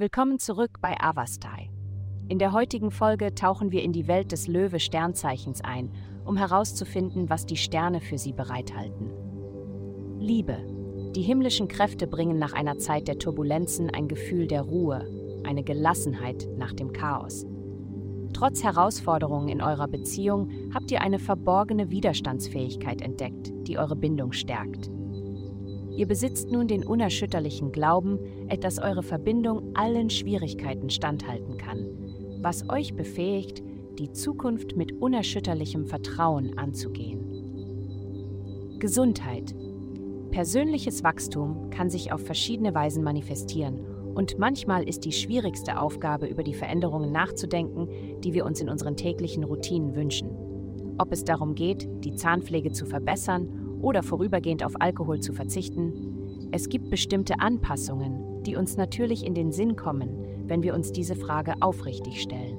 Willkommen zurück bei Avastai. In der heutigen Folge tauchen wir in die Welt des Löwe-Sternzeichens ein, um herauszufinden, was die Sterne für sie bereithalten. Liebe. Die himmlischen Kräfte bringen nach einer Zeit der Turbulenzen ein Gefühl der Ruhe, eine Gelassenheit nach dem Chaos. Trotz Herausforderungen in eurer Beziehung habt ihr eine verborgene Widerstandsfähigkeit entdeckt, die eure Bindung stärkt. Ihr besitzt nun den unerschütterlichen Glauben, dass eure Verbindung allen Schwierigkeiten standhalten kann, was euch befähigt, die Zukunft mit unerschütterlichem Vertrauen anzugehen. Gesundheit. Persönliches Wachstum kann sich auf verschiedene Weisen manifestieren und manchmal ist die schwierigste Aufgabe, über die Veränderungen nachzudenken, die wir uns in unseren täglichen Routinen wünschen. Ob es darum geht, die Zahnpflege zu verbessern oder vorübergehend auf Alkohol zu verzichten, es gibt bestimmte Anpassungen, die uns natürlich in den Sinn kommen, wenn wir uns diese Frage aufrichtig stellen.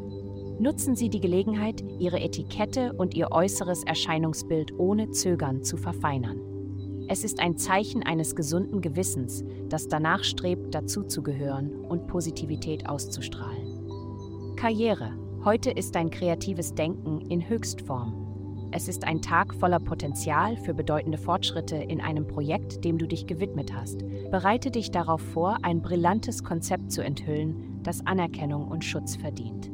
Nutzen Sie die Gelegenheit, Ihre Etikette und Ihr äußeres Erscheinungsbild ohne Zögern zu verfeinern. Es ist ein Zeichen eines gesunden Gewissens, das danach strebt, dazuzugehören und Positivität auszustrahlen. Karriere. Heute ist dein kreatives Denken in Höchstform. Es ist ein Tag voller Potenzial für bedeutende Fortschritte in einem Projekt, dem du dich gewidmet hast. Bereite dich darauf vor, ein brillantes Konzept zu enthüllen, das Anerkennung und Schutz verdient.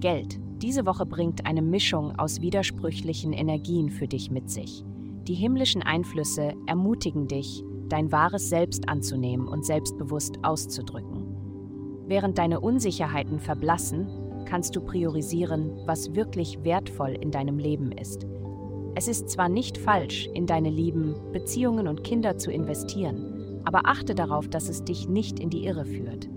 Geld. Diese Woche bringt eine Mischung aus widersprüchlichen Energien für dich mit sich. Die himmlischen Einflüsse ermutigen dich, dein wahres Selbst anzunehmen und selbstbewusst auszudrücken. Während deine Unsicherheiten verblassen, kannst du priorisieren, was wirklich wertvoll in deinem Leben ist. Es ist zwar nicht falsch, in deine Lieben, Beziehungen und Kinder zu investieren, aber achte darauf, dass es dich nicht in die Irre führt.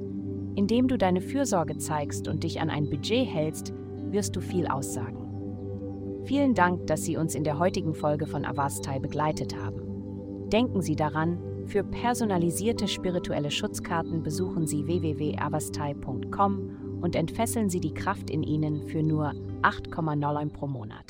Indem du deine Fürsorge zeigst und dich an ein Budget hältst, wirst du viel aussagen. Vielen Dank, dass Sie uns in der heutigen Folge von Avastai begleitet haben. Denken Sie daran, für personalisierte spirituelle Schutzkarten besuchen Sie www.avastai.com und entfesseln Sie die Kraft in Ihnen für nur 8,9 pro Monat.